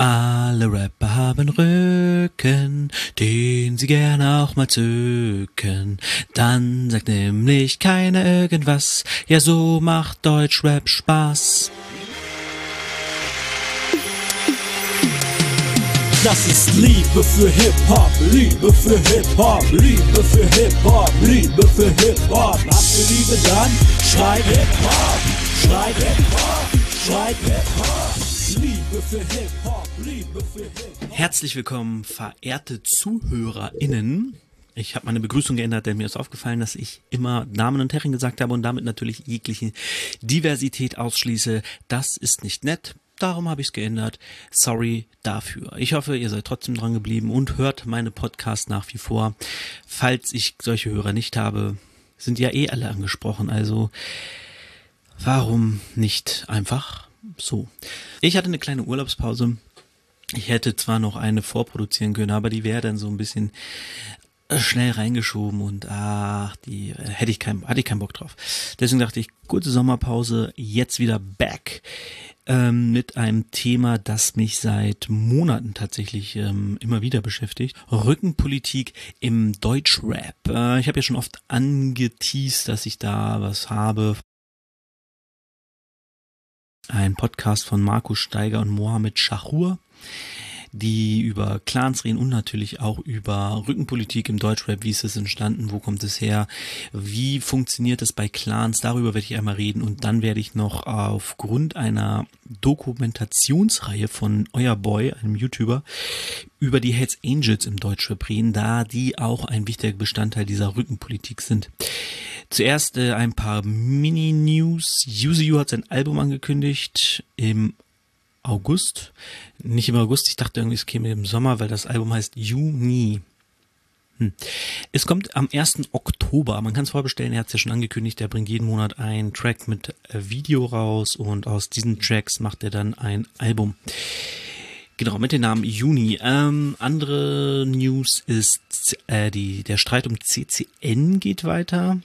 Alle Rapper haben Rücken, den sie gerne auch mal zücken. Dann sagt nämlich keiner irgendwas. Ja, so macht Deutschrap Spaß. Das ist Liebe für Hip-Hop, Liebe für Hip-Hop, Liebe für Hip-Hop, Liebe für Hip-Hop. Habt ihr Liebe dann? Schreit Hip-Hop, schreit Hip-Hop, schreit Hip-Hop. Liebe für Hip-Hop, Liebe für Hip-Hop. Herzlich willkommen, verehrte ZuhörerInnen. Ich habe meine Begrüßung geändert, denn mir ist aufgefallen, dass ich immer Damen und Herren gesagt habe und damit natürlich jegliche Diversität ausschließe. Das ist nicht nett. Darum habe ich es geändert. Sorry dafür. Ich hoffe, ihr seid trotzdem dran geblieben und hört meine Podcasts nach wie vor. Falls ich solche Hörer nicht habe, sind ja eh alle angesprochen. Also warum nicht einfach so? Ich hatte eine kleine Urlaubspause. Ich hätte zwar noch eine vorproduzieren können, aber die wäre dann so ein bisschen schnell reingeschoben und ach, die äh, hätte ich keinen, hatte ich keinen Bock drauf. Deswegen dachte ich, kurze Sommerpause, jetzt wieder back ähm, mit einem Thema, das mich seit Monaten tatsächlich ähm, immer wieder beschäftigt. Rückenpolitik im Deutschrap. Äh, ich habe ja schon oft angeteased, dass ich da was habe. Ein Podcast von Markus Steiger und Mohammed Shahur die über Clans reden und natürlich auch über Rückenpolitik im Deutschrap. Wie ist es entstanden? Wo kommt es her? Wie funktioniert es bei Clans? Darüber werde ich einmal reden und dann werde ich noch aufgrund einer Dokumentationsreihe von Euer Boy, einem YouTuber, über die Hells Angels im Deutschrap reden, da die auch ein wichtiger Bestandteil dieser Rückenpolitik sind. Zuerst äh, ein paar Mini-News. Yuzu hat sein Album angekündigt im August. Nicht im August, ich dachte irgendwie, es käme im Sommer, weil das Album heißt Juni. Hm. Es kommt am 1. Oktober. Man kann es vorbestellen, er hat es ja schon angekündigt, er bringt jeden Monat einen Track mit äh, Video raus und aus diesen Tracks macht er dann ein Album. Genau, mit dem Namen Juni. Ähm, andere News ist, äh, die, der Streit um CCN geht weiter.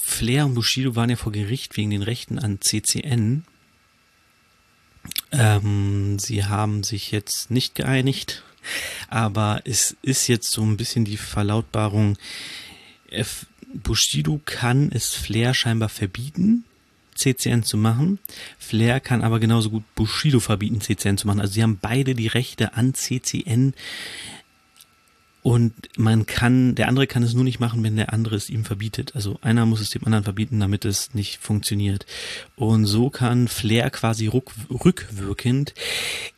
Flair und Bushido waren ja vor Gericht wegen den Rechten an CCN. Ähm, sie haben sich jetzt nicht geeinigt, aber es ist jetzt so ein bisschen die Verlautbarung, F Bushido kann es Flair scheinbar verbieten, CCN zu machen. Flair kann aber genauso gut Bushido verbieten, CCN zu machen. Also sie haben beide die Rechte an CCN und man kann, der andere kann es nur nicht machen, wenn der andere es ihm verbietet. Also einer muss es dem anderen verbieten, damit es nicht funktioniert. Und so kann Flair quasi rück, rückwirkend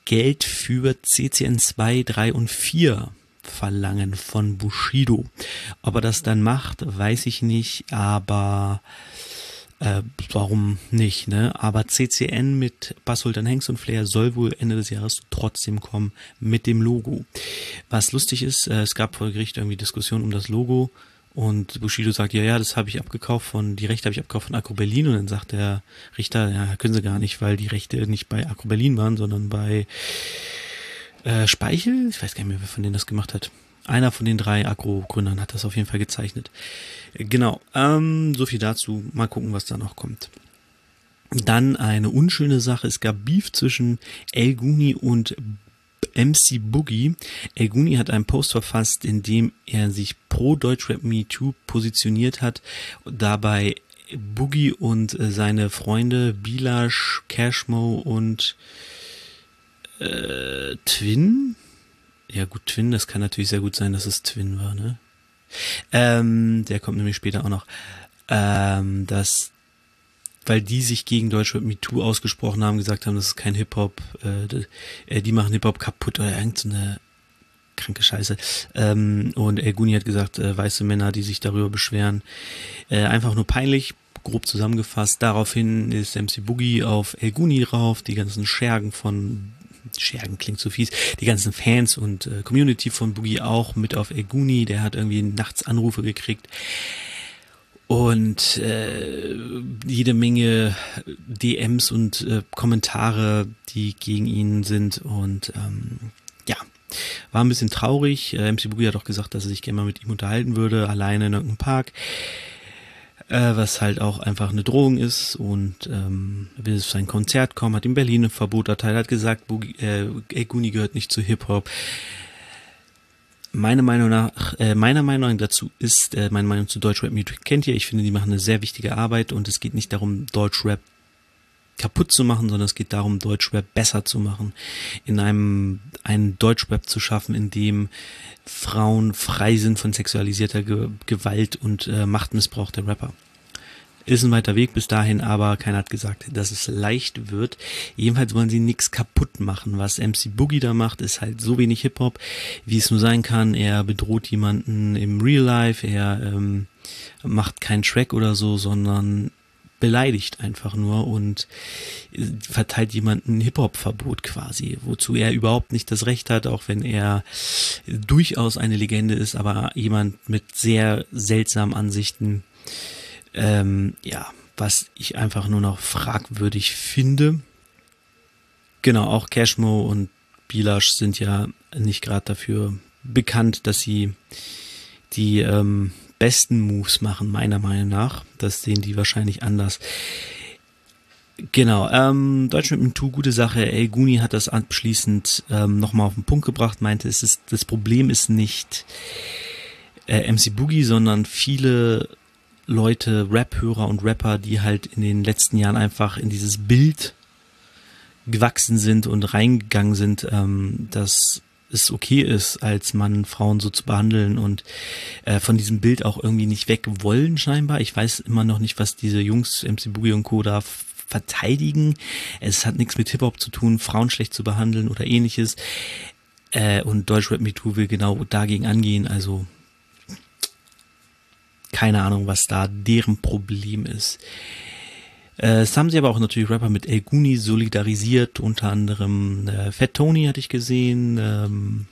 Geld für CCN 2, 3 und 4 verlangen von Bushido. Ob er das dann macht, weiß ich nicht, aber äh, warum nicht, ne? Aber CCN mit Basultan Hengst und Flair soll wohl Ende des Jahres trotzdem kommen mit dem Logo. Was lustig ist, äh, es gab vor Gericht irgendwie Diskussionen um das Logo und Bushido sagt, ja, ja, das habe ich abgekauft von, die Rechte habe ich abgekauft von Agro Berlin und dann sagt der Richter, ja, können sie gar nicht, weil die Rechte nicht bei Agro Berlin waren, sondern bei äh, Speichel, ich weiß gar nicht mehr, wer von denen das gemacht hat. Einer von den drei Agro-Gründern hat das auf jeden Fall gezeichnet. Genau, ähm, so viel dazu. Mal gucken, was da noch kommt. Dann eine unschöne Sache. Es gab Beef zwischen El Guni und MC Boogie. El Guni hat einen Post verfasst, in dem er sich pro Deutschrap Me Too positioniert hat, dabei Boogie und äh, seine Freunde Bilash, Cashmo und äh, Twin ja gut, Twin, das kann natürlich sehr gut sein, dass es Twin war, ne? Ähm, der kommt nämlich später auch noch. Ähm, dass, weil die sich gegen Deutschrap MeToo ausgesprochen haben, gesagt haben, das ist kein Hip-Hop, äh, äh, die machen Hip-Hop kaputt oder irgendeine kranke Scheiße. Ähm, und El Guni hat gesagt, äh, weiße Männer, die sich darüber beschweren, äh, einfach nur peinlich, grob zusammengefasst. Daraufhin ist MC Boogie auf El Guni rauf, die ganzen Schergen von Schergen klingt zu fies, die ganzen Fans und äh, Community von Boogie auch mit auf Eguni, der hat irgendwie nachts Anrufe gekriegt und äh, jede Menge DMs und äh, Kommentare, die gegen ihn sind und ähm, ja, war ein bisschen traurig. Äh, MC Boogie hat auch gesagt, dass er sich gerne mal mit ihm unterhalten würde, alleine in irgendeinem Park. Äh, was halt auch einfach eine Drohung ist und ähm, will auf sein Konzert kommen, hat in Berlin ein Verbot erteilt, hat gesagt, Boogie, äh, Guni gehört nicht zu Hip-Hop. Meine Meinung nach, äh, meiner Meinung dazu ist, äh, meine Meinung zu Deutschrap Music kennt ihr, ich finde, die machen eine sehr wichtige Arbeit und es geht nicht darum, Deutschrap kaputt zu machen, sondern es geht darum, Deutschrap besser zu machen. In einem, einen Deutschrap zu schaffen, in dem Frauen frei sind von sexualisierter Ge Gewalt und äh, Machtmissbrauch der Rapper. Ist ein weiter Weg bis dahin, aber keiner hat gesagt, dass es leicht wird. Jedenfalls wollen sie nichts kaputt machen. Was MC Boogie da macht, ist halt so wenig Hip-Hop, wie es nur sein kann. Er bedroht jemanden im Real Life, er ähm, macht keinen Track oder so, sondern beleidigt einfach nur und verteilt jemanden Hip-Hop-Verbot quasi, wozu er überhaupt nicht das Recht hat, auch wenn er durchaus eine Legende ist, aber jemand mit sehr seltsamen Ansichten, ähm, ja, was ich einfach nur noch fragwürdig finde. Genau, auch Cashmo und Bilash sind ja nicht gerade dafür bekannt, dass sie die ähm, besten Moves machen, meiner Meinung nach. Das sehen die wahrscheinlich anders. Genau, ähm, Deutschland mit Tu, gute Sache. El Guni hat das abschließend ähm, nochmal auf den Punkt gebracht, meinte, es ist, das Problem ist nicht äh, MC Boogie, sondern viele Leute, Rap-Hörer und Rapper, die halt in den letzten Jahren einfach in dieses Bild gewachsen sind und reingegangen sind, ähm, dass es okay ist, als Mann Frauen so zu behandeln und äh, von diesem Bild auch irgendwie nicht weg wollen scheinbar. Ich weiß immer noch nicht, was diese Jungs, MC Boogie und Co. da verteidigen. Es hat nichts mit Hip-Hop zu tun, Frauen schlecht zu behandeln oder ähnliches. Äh, und Deutschrap Me Too will genau dagegen angehen. Also keine Ahnung, was da deren Problem ist. Äh, es haben sie aber auch natürlich Rapper mit El Guni solidarisiert, unter anderem äh, Fat Tony hatte ich gesehen. Ähm,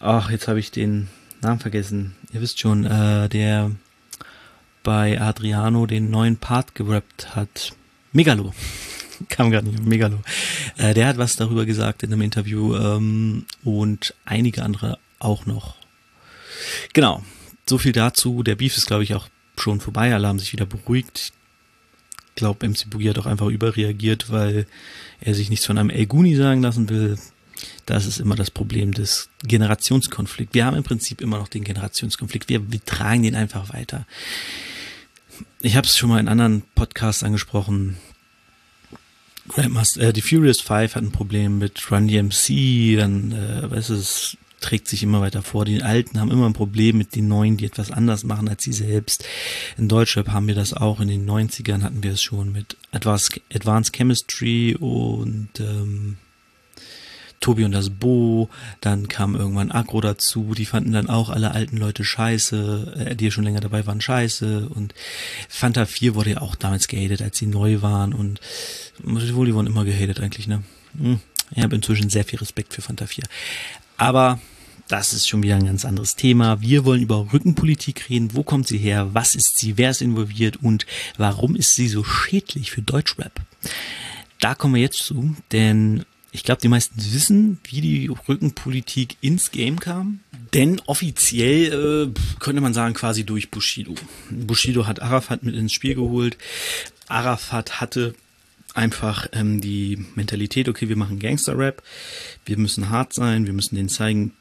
ach, jetzt habe ich den Namen vergessen. Ihr wisst schon, äh, der bei Adriano den neuen Part gerappt hat. Megalo. Kam gar nicht, Megalo. Äh, der hat was darüber gesagt in einem Interview ähm, und einige andere auch noch. Genau, so viel dazu. Der Beef ist, glaube ich, auch schon vorbei. Alle haben sich wieder beruhigt glaube, MC Boogie hat auch einfach überreagiert, weil er sich nichts von einem El Guni sagen lassen will. Das ist immer das Problem des Generationskonflikts. Wir haben im Prinzip immer noch den Generationskonflikt. Wir, wir tragen den einfach weiter. Ich habe es schon mal in anderen Podcasts angesprochen. Grandmaster, äh, die Furious Five hat ein Problem mit Run DMC, dann, äh, was ist trägt sich immer weiter vor. Die Alten haben immer ein Problem mit den Neuen, die etwas anders machen als sie selbst. In Deutschrap haben wir das auch. In den 90ern hatten wir es schon mit Advanced, Advanced Chemistry und ähm, Tobi und das Bo, dann kam irgendwann Agro dazu, die fanden dann auch alle alten Leute scheiße, äh, die ja schon länger dabei waren scheiße und Fanta 4 wurde ja auch damals gehatet, als sie neu waren und wohl, die wurden immer gehatet eigentlich, ne? Hm. Ich habe inzwischen sehr viel Respekt für Fanta 4. Aber das ist schon wieder ein ganz anderes Thema. Wir wollen über Rückenpolitik reden. Wo kommt sie her? Was ist sie? Wer ist involviert? Und warum ist sie so schädlich für Deutschrap? Da kommen wir jetzt zu, denn ich glaube, die meisten wissen, wie die Rückenpolitik ins Game kam. Denn offiziell äh, könnte man sagen, quasi durch Bushido. Bushido hat Arafat mit ins Spiel geholt. Arafat hatte einfach ähm, die Mentalität, okay, wir machen Gangster-Rap, wir müssen hart sein, wir müssen denen zeigen,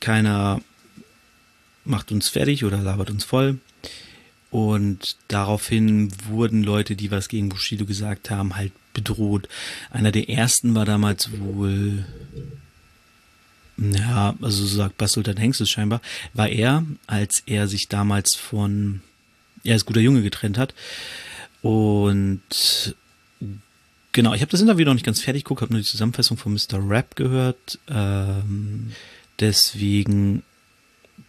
keiner macht uns fertig oder labert uns voll. Und daraufhin wurden Leute, die was gegen Bushido gesagt haben, halt bedroht. Einer der ersten war damals wohl, ja, also so sagt Basultan Hengstes scheinbar, war er, als er sich damals von, er ist guter Junge getrennt hat. Und Genau, ich habe das Interview noch nicht ganz fertig geguckt, habe nur die Zusammenfassung von Mr. Rap gehört. Ähm, deswegen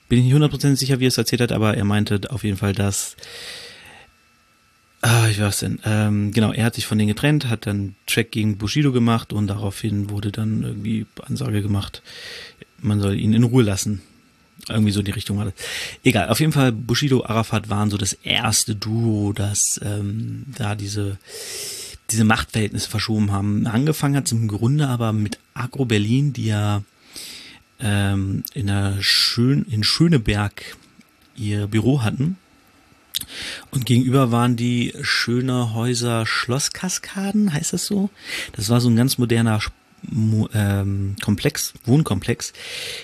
bin ich nicht hundertprozentig sicher, wie er es erzählt hat, aber er meinte auf jeden Fall, dass Ah, ich weiß denn. Ähm, genau, er hat sich von denen getrennt, hat dann Track gegen Bushido gemacht und daraufhin wurde dann irgendwie Ansage gemacht, man soll ihn in Ruhe lassen. Irgendwie so in die Richtung war das. Egal, auf jeden Fall, Bushido, Arafat waren so das erste Duo, das ähm, da diese diese Machtverhältnisse verschoben haben. Angefangen hat es im Grunde aber mit Agro Berlin, die ja ähm, in, der Schön in Schöneberg ihr Büro hatten. Und gegenüber waren die Schöner Häuser Schlosskaskaden, heißt das so? Das war so ein ganz moderner ähm, Komplex, Wohnkomplex,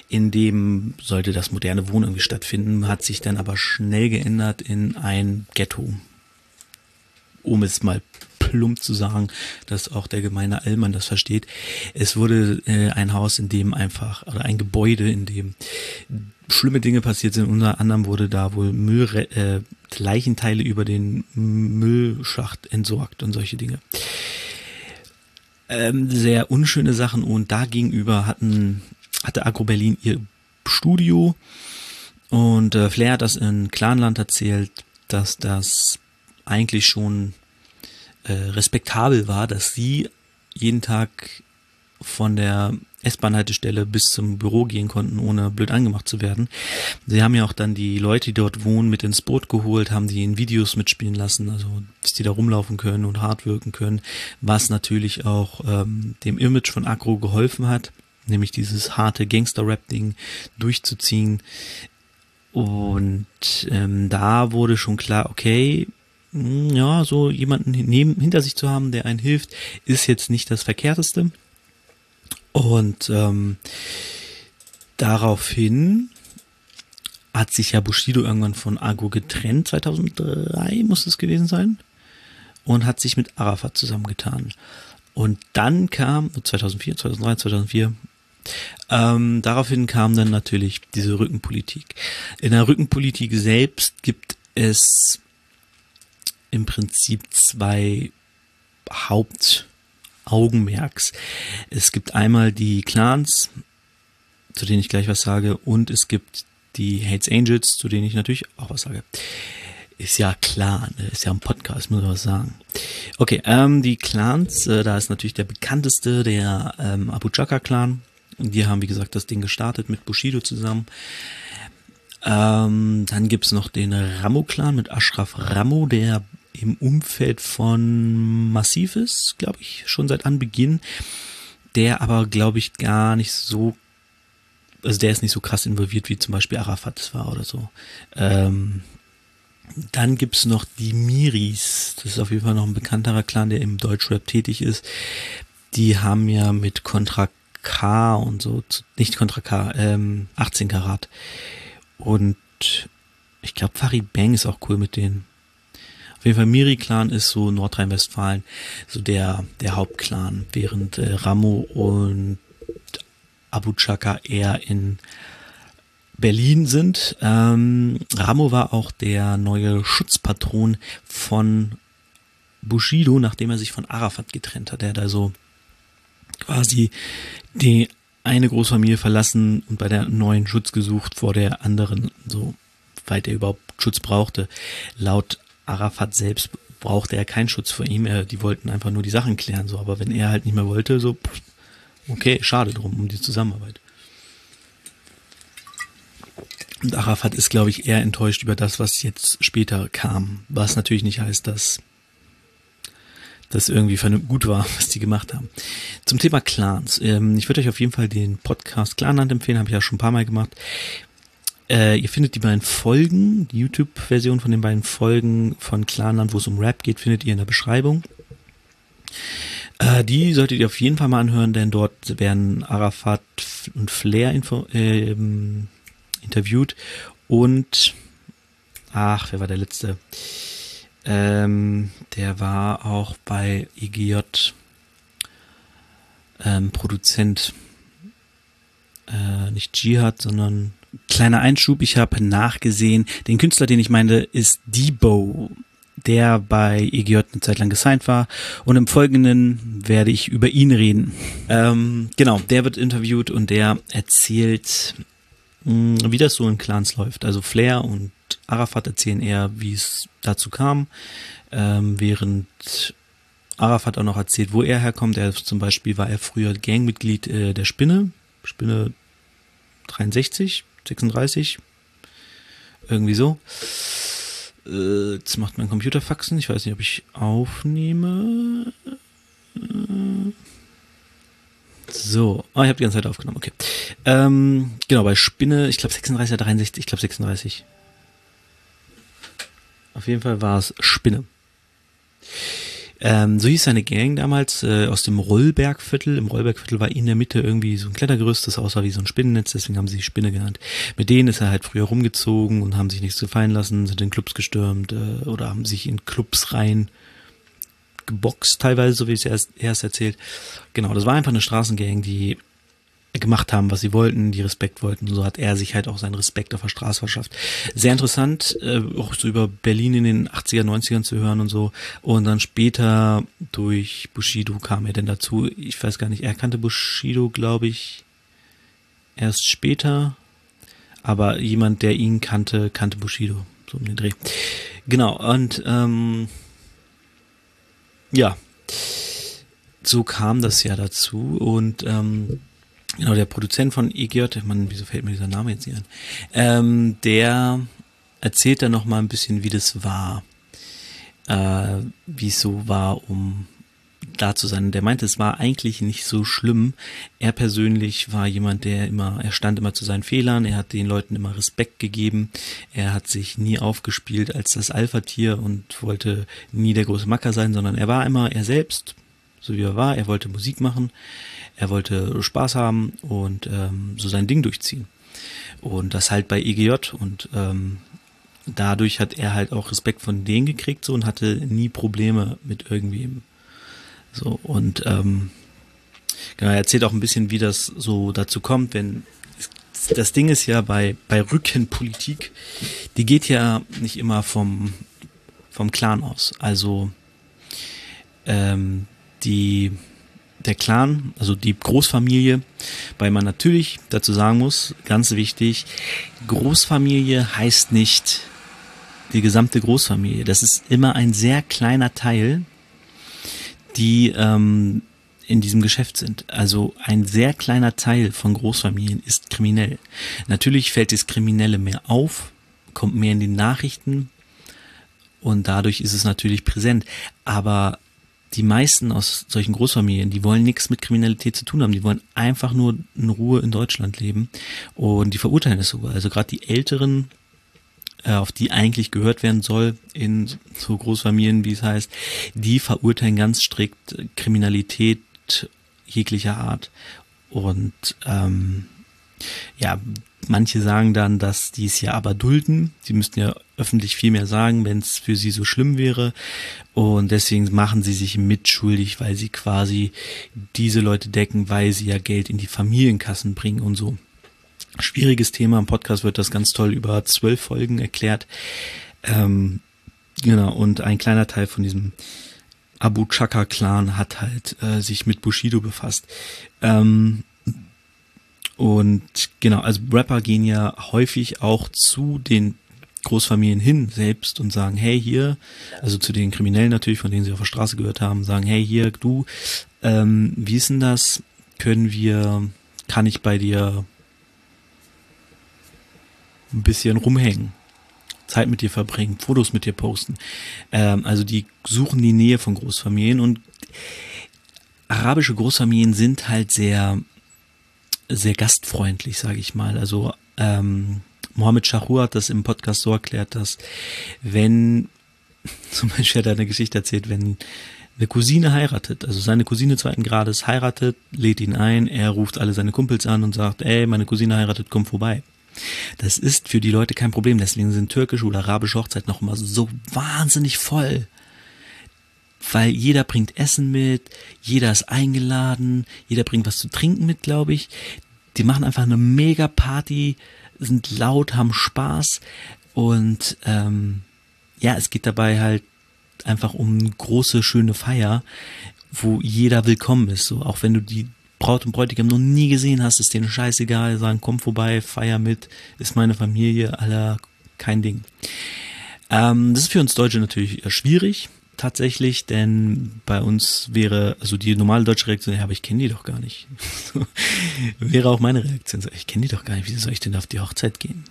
in dem sollte das moderne Wohnen irgendwie stattfinden, hat sich dann aber schnell geändert in ein Ghetto. Um es mal plump zu sagen, dass auch der gemeine Allmann das versteht. Es wurde äh, ein Haus, in dem einfach, oder ein Gebäude, in dem schlimme Dinge passiert sind. Unter anderem wurde da wohl Müll, äh, Leichenteile über den Müllschacht entsorgt und solche Dinge. Ähm, sehr unschöne Sachen und da gegenüber hatten, hatte Agro Berlin ihr Studio und äh, Flair hat das in Clanland erzählt, dass das eigentlich schon äh, respektabel war, dass sie jeden Tag von der S-Bahn-Haltestelle bis zum Büro gehen konnten, ohne blöd angemacht zu werden. Sie haben ja auch dann die Leute, die dort wohnen, mit ins Boot geholt, haben die in Videos mitspielen lassen, also dass die da rumlaufen können und hart wirken können, was natürlich auch ähm, dem Image von Agro geholfen hat, nämlich dieses harte Gangster-Rap-Ding durchzuziehen. Und ähm, da wurde schon klar, okay, ja, so jemanden neben, hinter sich zu haben, der einen hilft, ist jetzt nicht das Verkehrteste. Und ähm, daraufhin hat sich ja Bushido irgendwann von Argo getrennt, 2003 muss es gewesen sein, und hat sich mit Arafat zusammengetan. Und dann kam, 2004, 2003, 2004, ähm, daraufhin kam dann natürlich diese Rückenpolitik. In der Rückenpolitik selbst gibt es im Prinzip zwei Haupt Augenmerks. Es gibt einmal die Clans, zu denen ich gleich was sage, und es gibt die Hates Angels, zu denen ich natürlich auch was sage. Ist ja klar, ne? ist ja ein Podcast, muss ich was sagen. Okay, ähm, die Clans, äh, da ist natürlich der bekannteste, der ähm, Abu Chaka Clan. Die haben, wie gesagt, das Ding gestartet mit Bushido zusammen. Ähm, dann gibt's noch den Ramo-Clan mit Ashraf Ramo, der im Umfeld von Massiv ist, glaube ich, schon seit Anbeginn, der aber, glaube ich, gar nicht so, also der ist nicht so krass involviert, wie zum Beispiel Arafat es war oder so. Ähm, dann gibt's noch die Miris, das ist auf jeden Fall noch ein bekannterer Clan, der im Deutschrap tätig ist. Die haben ja mit Contra K und so, nicht Contra K, ähm, 18 Karat. Und ich glaube, Farid Bang ist auch cool mit denen. Auf jeden Fall Miri-Clan ist so Nordrhein-Westfalen so der, der Hauptclan, während äh, Ramo und Abu Chaka eher in Berlin sind. Ähm, Ramo war auch der neue Schutzpatron von Bushido, nachdem er sich von Arafat getrennt hat. Er hat also quasi die eine Großfamilie verlassen und bei der neuen Schutz gesucht vor der anderen, so weit er überhaupt Schutz brauchte. Laut Arafat selbst brauchte er keinen Schutz vor ihm, er, die wollten einfach nur die Sachen klären, so, aber wenn er halt nicht mehr wollte, so, okay, schade drum, um die Zusammenarbeit. Und Arafat ist, glaube ich, eher enttäuscht über das, was jetzt später kam, was natürlich nicht heißt, dass das irgendwie gut war, was die gemacht haben. Zum Thema Clans. Ähm, ich würde euch auf jeden Fall den Podcast Clanland empfehlen, habe ich ja schon ein paar Mal gemacht. Äh, ihr findet die beiden Folgen, die YouTube-Version von den beiden Folgen von Clanland, wo es um Rap geht, findet ihr in der Beschreibung. Äh, die solltet ihr auf jeden Fall mal anhören, denn dort werden Arafat und Flair info, äh, interviewt und ach, wer war der letzte? Ähm, der war auch bei EGJ ähm, Produzent. Äh, nicht Jihad, sondern Kleiner Einschub, ich habe nachgesehen, den Künstler, den ich meine, ist Debo, der bei EGJ eine Zeit lang gesigned war. Und im Folgenden werde ich über ihn reden. Ähm, genau, der wird interviewt und der erzählt, mh, hm, wie das so in Clans läuft. Also Flair und Arafat erzählen eher, wie es dazu kam, ähm, während Arafat auch noch erzählt, wo er herkommt. Er zum Beispiel war er früher Gangmitglied äh, der Spinne, Spinne 63, 36. Irgendwie so. Äh, jetzt macht mein Computer Faxen. Ich weiß nicht, ob ich aufnehme. So. Ah, ich habe die ganze Zeit aufgenommen. Okay. Ähm, genau, bei Spinne, ich glaube 36 oder 63, ich glaube 36. Auf jeden Fall war es Spinne. Ähm, so hieß seine Gang damals äh, aus dem Rollbergviertel. Im Rollbergviertel war in der Mitte irgendwie so ein Klettergerüst, das aussah wie so ein Spinnennetz, deswegen haben sie sich Spinne genannt. Mit denen ist er halt früher rumgezogen und haben sich nichts gefallen lassen, sind in Clubs gestürmt äh, oder haben sich in Clubs rein geboxt, teilweise, so wie es erst, erst erzählt. Genau, das war einfach eine Straßengang, die gemacht haben, was sie wollten, die Respekt wollten. So hat er sich halt auch seinen Respekt auf der Straße verschafft. Sehr interessant, äh, auch so über Berlin in den 80er, 90ern zu hören und so. Und dann später durch Bushido kam er denn dazu. Ich weiß gar nicht, er kannte Bushido, glaube ich, erst später. Aber jemand, der ihn kannte, kannte Bushido. So um den Dreh. Genau, und ähm, ja, so kam das ja dazu. Und ähm, Genau, der Produzent von EGJ, man, wieso fällt mir dieser Name jetzt nicht an? Ähm, der erzählt dann noch mal ein bisschen, wie das war, äh, wie es so war, um da zu sein. Der meinte, es war eigentlich nicht so schlimm. Er persönlich war jemand, der immer, er stand immer zu seinen Fehlern, er hat den Leuten immer Respekt gegeben, er hat sich nie aufgespielt als das Alpha-Tier und wollte nie der große Macker sein, sondern er war immer er selbst, so wie er war. Er wollte Musik machen er wollte Spaß haben und ähm, so sein Ding durchziehen. Und das halt bei EGJ und ähm, dadurch hat er halt auch Respekt von denen gekriegt so und hatte nie Probleme mit irgendwem. So und ähm, genau, er erzählt auch ein bisschen, wie das so dazu kommt, wenn das Ding ist ja bei bei Rückenpolitik, die geht ja nicht immer vom vom Clan aus. Also ähm, die der Clan, also die Großfamilie, weil man natürlich dazu sagen muss, ganz wichtig, Großfamilie heißt nicht die gesamte Großfamilie. Das ist immer ein sehr kleiner Teil, die ähm, in diesem Geschäft sind. Also ein sehr kleiner Teil von Großfamilien ist kriminell. Natürlich fällt das Kriminelle mehr auf, kommt mehr in die Nachrichten und dadurch ist es natürlich präsent. Aber die meisten aus solchen Großfamilien, die wollen nichts mit Kriminalität zu tun haben, die wollen einfach nur in Ruhe in Deutschland leben. Und die verurteilen es sogar. Also gerade die Älteren, äh, auf die eigentlich gehört werden soll in so Großfamilien, wie es heißt, die verurteilen ganz strikt Kriminalität jeglicher Art. Und ähm, ja, Manche sagen dann, dass die es ja aber dulden. Sie müssten ja öffentlich viel mehr sagen, wenn es für sie so schlimm wäre. Und deswegen machen sie sich mitschuldig, weil sie quasi diese Leute decken, weil sie ja Geld in die Familienkassen bringen und so. Schwieriges Thema. Im Podcast wird das ganz toll über zwölf Folgen erklärt. Ähm, genau, und ein kleiner Teil von diesem Abu Chaka Clan hat halt äh, sich mit Bushido befasst. Ähm, und genau, also Rapper gehen ja häufig auch zu den Großfamilien hin selbst und sagen, hey hier, also zu den Kriminellen natürlich, von denen sie auf der Straße gehört haben, sagen, hey hier, du, ähm, wie ist denn das? Können wir, kann ich bei dir ein bisschen rumhängen? Zeit mit dir verbringen, Fotos mit dir posten. Ähm, also die suchen die Nähe von Großfamilien und arabische Großfamilien sind halt sehr sehr gastfreundlich, sage ich mal. Also ähm, Mohammed Shahur hat das im Podcast so erklärt, dass wenn, zum Beispiel hat er eine Geschichte erzählt, wenn eine Cousine heiratet, also seine Cousine zweiten Grades heiratet, lädt ihn ein, er ruft alle seine Kumpels an und sagt, ey, meine Cousine heiratet, komm vorbei. Das ist für die Leute kein Problem, deswegen sind türkische oder arabische Hochzeiten noch immer so wahnsinnig voll weil jeder bringt Essen mit, jeder ist eingeladen, jeder bringt was zu trinken mit, glaube ich. Die machen einfach eine mega Party, sind laut, haben Spaß und ähm, ja, es geht dabei halt einfach um eine große, schöne Feier, wo jeder willkommen ist. So, auch wenn du die Braut und Bräutigam noch nie gesehen hast, ist denen scheißegal, sagen, komm vorbei, feier mit, ist meine Familie, aller kein Ding. Ähm, das ist für uns Deutsche natürlich schwierig, tatsächlich, denn bei uns wäre, also die normale deutsche Reaktion, ja, aber ich kenne die doch gar nicht. wäre auch meine Reaktion, ich kenne die doch gar nicht, wie soll ich denn auf die Hochzeit gehen?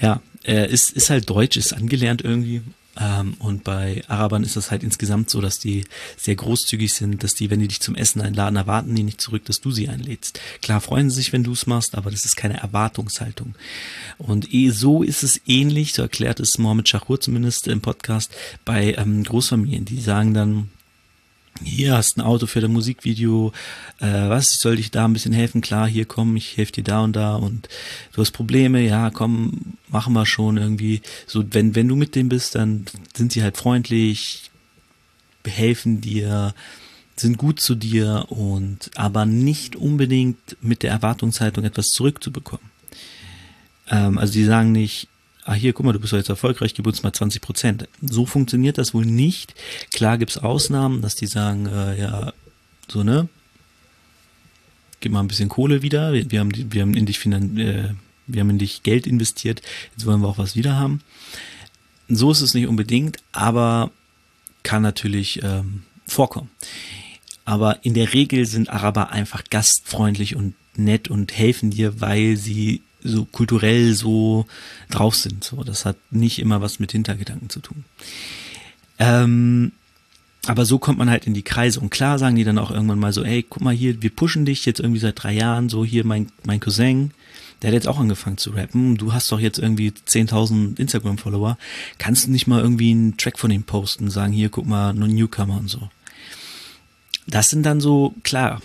Ja, äh, ist, ist halt deutsch, ist angelernt irgendwie Ähm, und bei Arabern ist das halt insgesamt so, dass die sehr großzügig sind, dass die, wenn die dich zum Essen einladen, erwarten die nicht zurück, dass du sie einlädst. Klar freuen sie sich, wenn du es machst, aber das ist keine Erwartungshaltung. Und eh, so ist es ähnlich, so erklärt es Mohammed Shahur zumindest im Podcast, bei ähm, Großfamilien. Die sagen dann, hier hast ein Auto für das Musikvideo, äh, was, soll ich da ein bisschen helfen? Klar, hier komm, ich helfe dir da und da und du hast Probleme, ja, komm, machen wir schon irgendwie. So, wenn, wenn du mit dem bist, dann sind sie halt freundlich, helfen dir, sind gut zu dir und aber nicht unbedingt mit der Erwartungshaltung etwas zurückzubekommen. Ähm, also die sagen nicht, ah hier, guck mal, du bist jetzt erfolgreich, gib uns mal 20 Prozent. So funktioniert das wohl nicht. Klar gibt's Ausnahmen, dass die sagen, äh, ja, so, ne, gib mal ein bisschen Kohle wieder, wir, wir haben, wir haben in dich äh, wir haben in dich Geld investiert, jetzt wollen wir auch was wieder haben. So ist es nicht unbedingt, aber kann natürlich ähm, vorkommen. Aber in der Regel sind Araber einfach gastfreundlich und nett und helfen dir, weil sie so kulturell so drauf sind. So, das hat nicht immer was mit Hintergedanken zu tun. Ähm, aber so kommt man halt in die Kreise und klar sagen die dann auch irgendwann mal so, ey, guck mal hier, wir pushen dich jetzt irgendwie seit drei Jahren, so hier mein, mein Cousin, der hat jetzt auch angefangen zu rappen, du hast doch jetzt irgendwie 10.000 Instagram-Follower, kannst du nicht mal irgendwie einen Track von ihm posten, sagen hier, guck mal, nur Newcomer und so. Das sind dann so, klar,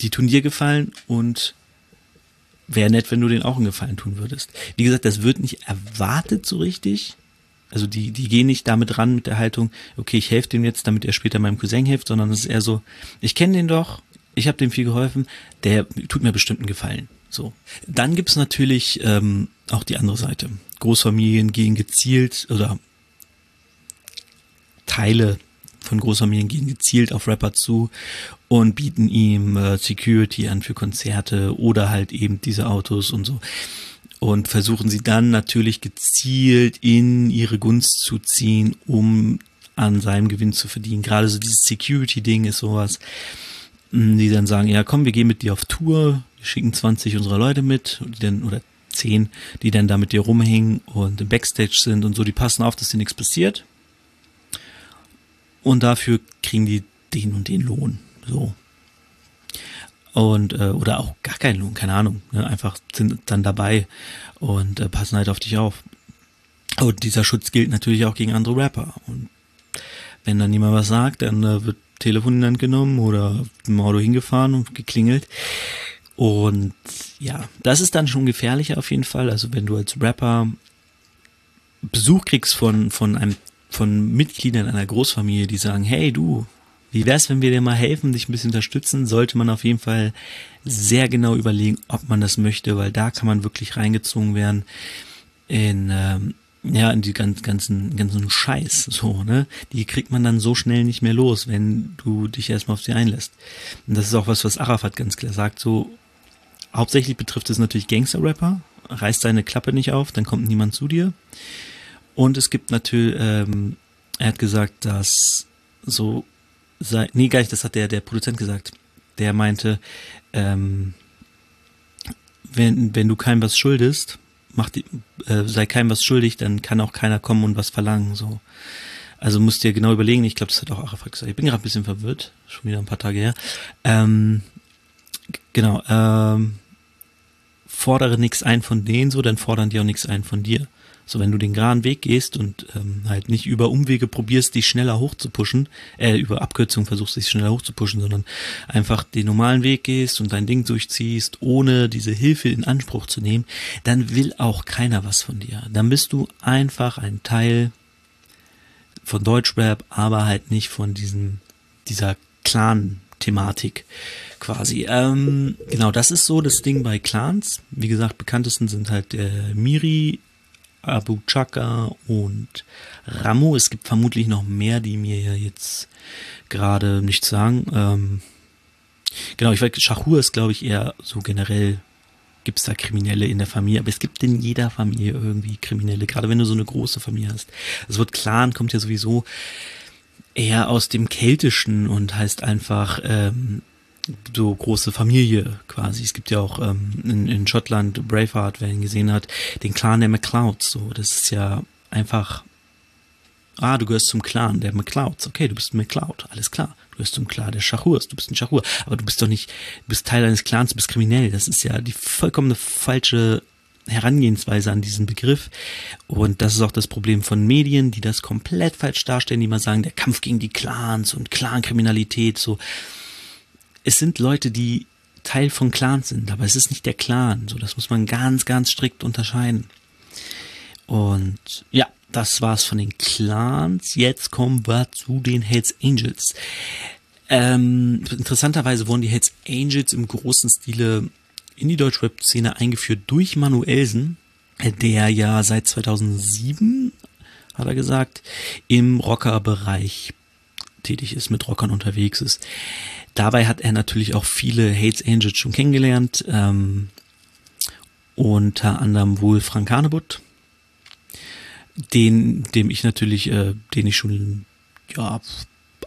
die tun dir gefallen und wäre nett, wenn du den auch einen Gefallen tun würdest. Wie gesagt, das wird nicht erwartet so richtig. Also die, die gehen nicht damit ran mit der Haltung, okay, ich helfe dem jetzt, damit er später meinem Cousin hilft, sondern es ist eher so, ich kenne den doch, ich habe dem viel geholfen, der tut mir bestimmt einen Gefallen. So. Dann gibt's natürlich ähm, auch die andere Seite. Großfamilien gehen gezielt oder Teile von Großfamilien gehen gezielt auf Rapper zu und bieten ihm äh, Security an für Konzerte oder halt eben diese Autos und so. Und versuchen sie dann natürlich gezielt in ihre Gunst zu ziehen, um an seinem Gewinn zu verdienen. Gerade so dieses Security-Ding ist sowas, die dann sagen, ja komm, wir gehen mit dir auf Tour, wir schicken 20 unserer Leute mit, die dann, oder 10, die dann da mit dir rumhängen und im Backstage sind und so, die passen auf, dass dir nichts passiert. Und dafür kriegen die den und den Lohn. So. Und, äh, oder auch gar keinen Lohn, keine Ahnung. Ne? Einfach sind dann dabei und äh, passen halt auf dich auf. Und dieser Schutz gilt natürlich auch gegen andere Rapper. Und wenn dann jemand was sagt, dann äh, wird Telefon in Hand genommen oder im Auto hingefahren und geklingelt. Und ja, das ist dann schon gefährlicher auf jeden Fall. Also wenn du als Rapper Besuch kriegst von, von einem, von Mitgliedern einer Großfamilie, die sagen, hey du, wie wär's, wenn wir dir mal helfen, dich ein bisschen unterstützen? Sollte man auf jeden Fall sehr genau überlegen, ob man das möchte, weil da kann man wirklich reingezogen werden in ähm, ja in die ganzen ganzen Scheiß so ne die kriegt man dann so schnell nicht mehr los wenn du dich erstmal auf sie einlässt und das ist auch was was Arafat ganz klar sagt so hauptsächlich betrifft es natürlich Gangster-Rapper reißt deine Klappe nicht auf dann kommt niemand zu dir und es gibt natürlich ähm, er hat gesagt dass so sei, nee, gar nicht, das hat der, der Produzent gesagt. Der meinte, ähm, wenn, wenn du keinem was schuldest, mach die, äh, sei keinem was schuldig, dann kann auch keiner kommen und was verlangen, so. Also musst dir genau überlegen, ich glaube, das hat auch Arafat gesagt. Ich bin gerade ein bisschen verwirrt, schon wieder ein paar Tage her. Ähm, genau, ähm, fordere nichts ein von denen so, dann fordern die auch nichts ein von dir. So, wenn du den geraden Weg gehst und ähm, halt nicht über Umwege probierst, dich schneller hochzupuschen, äh, über Abkürzung versuchst, dich schneller hochzupuschen, sondern einfach den normalen Weg gehst und dein Ding durchziehst, ohne diese Hilfe in Anspruch zu nehmen, dann will auch keiner was von dir. Dann bist du einfach ein Teil von Deutschrap, aber halt nicht von diesem, dieser Clan-Thematik quasi. Ähm, genau, das ist so das Ding bei Clans. Wie gesagt, bekanntesten sind halt der Miri, Abu Chaka und Ramu. Es gibt vermutlich noch mehr, die mir jetzt gerade nichts sagen. Ähm, genau, ich weiß, Shahur ist, glaube ich, eher so generell gibt es da Kriminelle in der Familie, aber es gibt in jeder Familie irgendwie Kriminelle, gerade wenn du so eine große Familie hast. Das Wort Clan kommt ja sowieso eher aus dem Keltischen und heißt einfach ähm, so große Familie quasi. Es gibt ja auch ähm, in, in Schottland Braveheart, wer ihn gesehen hat, den Clan der McClouds. So, das ist ja einfach Ah, du gehörst zum Clan der McClouds. Okay, du bist ein McCloud. Alles klar. Du gehörst zum Clan der Shahurs. Du bist ein Shahur. Aber du bist doch nicht, du bist Teil eines Clans, du bist kriminell. Das ist ja die vollkommene falsche Herangehensweise an diesen Begriff. Und das ist auch das Problem von Medien, die das komplett falsch darstellen, die mal sagen, der Kampf gegen die Clans und Clankriminalität, so. Es sind Leute, die Teil von Clans sind, aber es ist nicht der Clan. So, das muss man ganz, ganz strikt unterscheiden. Und ja, das war's von den Clans. Jetzt kommen wir zu den Hells Angels. Ähm, interessanterweise wurden die Hells Angels im großen Stile in die Deutschrap-Szene eingeführt durch Manuelsen, der ja seit 2007, hat er gesagt, im Rocker-Bereich tätig ist, mit Rockern unterwegs ist. Dabei hat er natürlich auch viele Hates Angels schon kennengelernt, ähm, unter anderem wohl Frank Hanebut, den, dem ich natürlich, äh, den ich schon, ja,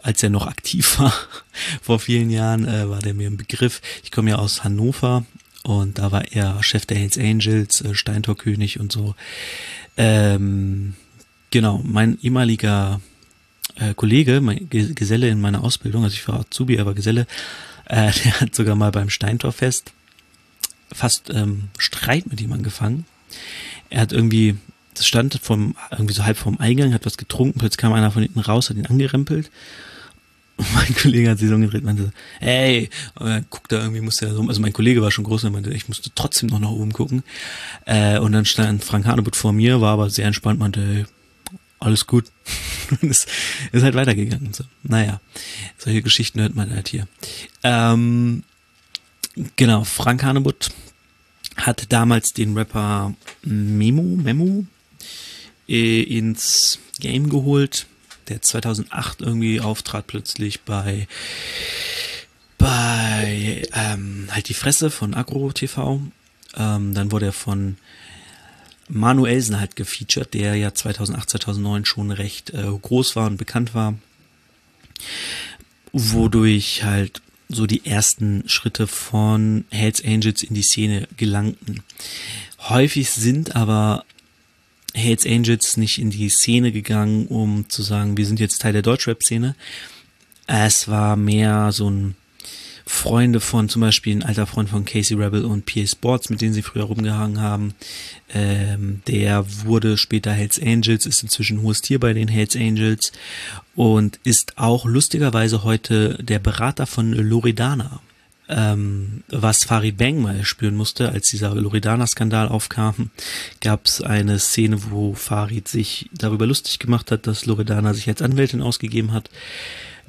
als er noch aktiv war, vor vielen Jahren, äh, war der mir ein Begriff. Ich komme ja aus Hannover und da war er Chef der Hells Angels, äh, Steintorkönig und so. Ähm, genau, mein ehemaliger äh, Kollege, mein Geselle in meiner Ausbildung, also ich war Azubi, er war Geselle, äh, der hat sogar mal beim Steintorfest fast ähm, Streit mit ihm angefangen. Er hat irgendwie, das stand vom, irgendwie so halb vorm Eingang, hat was getrunken, plötzlich kam einer von hinten raus, hat ihn angerempelt mein Kollege hat sich so umgedreht und meinte, hey, guck da irgendwie, musste er so, also mein Kollege war schon groß und meinte, ich musste trotzdem noch nach oben gucken. Äh, und dann stand Frank Hanebut vor mir, war aber sehr entspannt, meinte, hey, alles gut. es ist halt weitergegangen. So. Naja, solche Geschichten hört man halt hier. Ähm, genau, Frank Hanebut hat damals den Rapper Memo, Memo äh, ins Game geholt der 2008 irgendwie auftrat plötzlich bei bei ähm, halt die Fresse von Agro TV. Ähm, dann wurde er von Manuelsen halt gefeatured, der ja 2008, 2009 schon recht äh, groß war und bekannt war. Wodurch halt so die ersten Schritte von Hells Angels in die Szene gelangten. Häufig sind aber Hells Angels nicht in die Szene gegangen, um zu sagen, wir sind jetzt Teil der Deutschrap-Szene. Es war mehr so ein Freunde von, zum Beispiel ein alter Freund von Casey Rebel und PA Sports, mit denen sie früher rumgehangen haben. Ähm, der wurde später Hells Angels, ist inzwischen hohes Tier bei den Hells Angels und ist auch lustigerweise heute der Berater von Loredana ähm, was Farid Bang mal spüren musste, als dieser Loredana-Skandal aufkam, gab es eine Szene, wo Farid sich darüber lustig gemacht hat, dass Loredana sich als Anwältin ausgegeben hat,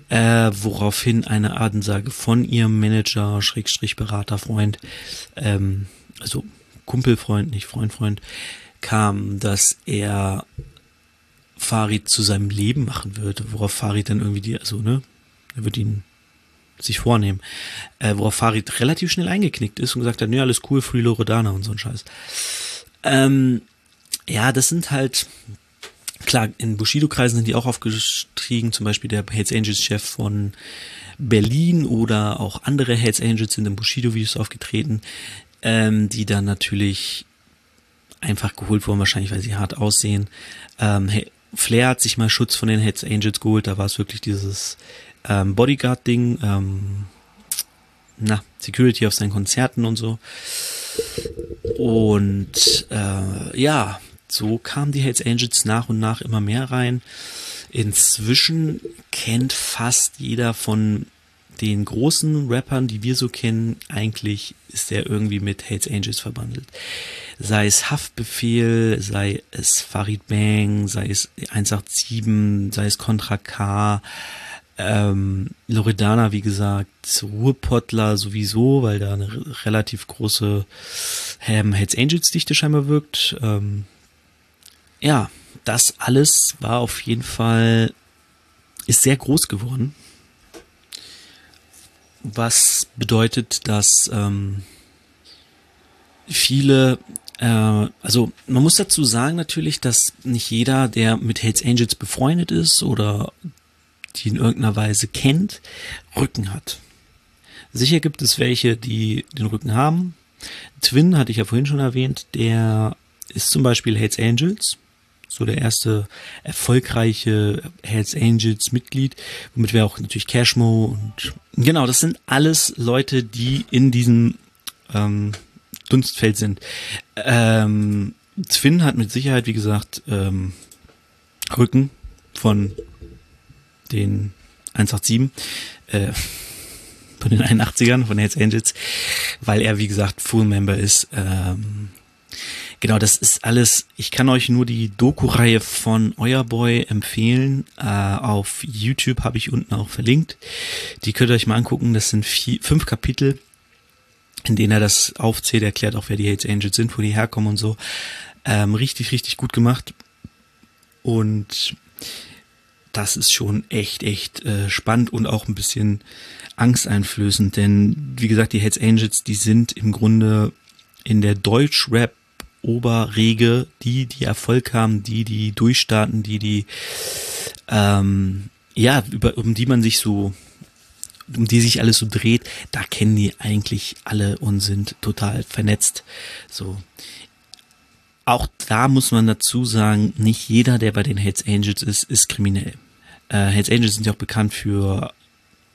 äh, woraufhin eine Adensage von ihrem Manager, Schrägstrich Berater, Freund, ähm, also Kumpelfreund, nicht Freund, Freund, kam, dass er Farid zu seinem Leben machen würde, worauf Farid dann irgendwie die, also, ne, er wird ihn sich vornehmen. Äh, worauf Farid relativ schnell eingeknickt ist und gesagt hat, nee, alles cool, Free Loredana und so ein Scheiß. Ähm, ja, das sind halt, klar, in Bushido-Kreisen sind die auch aufgestiegen, zum Beispiel der Hells Angels-Chef von Berlin oder auch andere Hells Angels sind in Bushido-Videos aufgetreten, ähm, die dann natürlich einfach geholt wurden, wahrscheinlich weil sie hart aussehen. Ähm, Flair hat sich mal Schutz von den Hells Angels geholt, da war es wirklich dieses ähm, Bodyguard-Ding, ähm, na, Security auf seinen Konzerten und so. Und äh, ja, so kamen die Hells Angels nach und nach immer mehr rein. Inzwischen kennt fast jeder von den großen Rappern, die wir so kennen, eigentlich ist der irgendwie mit Hells Angels verbandelt. Sei es Haftbefehl, sei es Farid Bang, sei es 187, sei es Contra K, ähm, Loredana, wie gesagt, Ruhrpottler sowieso, weil da eine relativ große ähm, Hells Angels Dichte scheinbar wirkt. Ähm, ja, das alles war auf jeden Fall, ist sehr groß geworden. Was bedeutet, dass ähm, viele äh, also man muss dazu sagen natürlich, dass nicht jeder, der mit Hells Angels befreundet ist oder die in irgendeiner Weise kennt, Rücken hat. Sicher gibt es welche, die den Rücken haben. Twin hatte ich ja vorhin schon erwähnt, der ist zum Beispiel Hates Angels. So der erste erfolgreiche Hells Angels Mitglied, womit wir auch natürlich Cashmo und genau, das sind alles Leute, die in diesem ähm, Dunstfeld sind. Ähm, Zwin hat mit Sicherheit, wie gesagt, ähm, Rücken von den 187, äh, von den 81ern, von Hells Angels, weil er, wie gesagt, Full Member ist. Ähm, genau, das ist alles, ich kann euch nur die Doku-Reihe von Euer Boy empfehlen. Äh, auf YouTube habe ich unten auch verlinkt. Die könnt ihr euch mal angucken. Das sind vier, fünf Kapitel, in denen er das aufzählt, erklärt auch, wer die Hells Angels sind, wo die herkommen und so. Ähm, richtig, richtig gut gemacht. Und das ist schon echt, echt äh, spannend und auch ein bisschen angsteinflößend, denn wie gesagt, die Hells Angels, die sind im Grunde in der Deutschrap Oberrege, die, die Erfolg haben, die, die durchstarten, die, die, ähm, ja, über, um die man sich so, um die sich alles so dreht, da kennen die eigentlich alle und sind total vernetzt. So. Auch da muss man dazu sagen, nicht jeder, der bei den Hells Angels ist, ist kriminell. Äh, Hells Angels sind ja auch bekannt für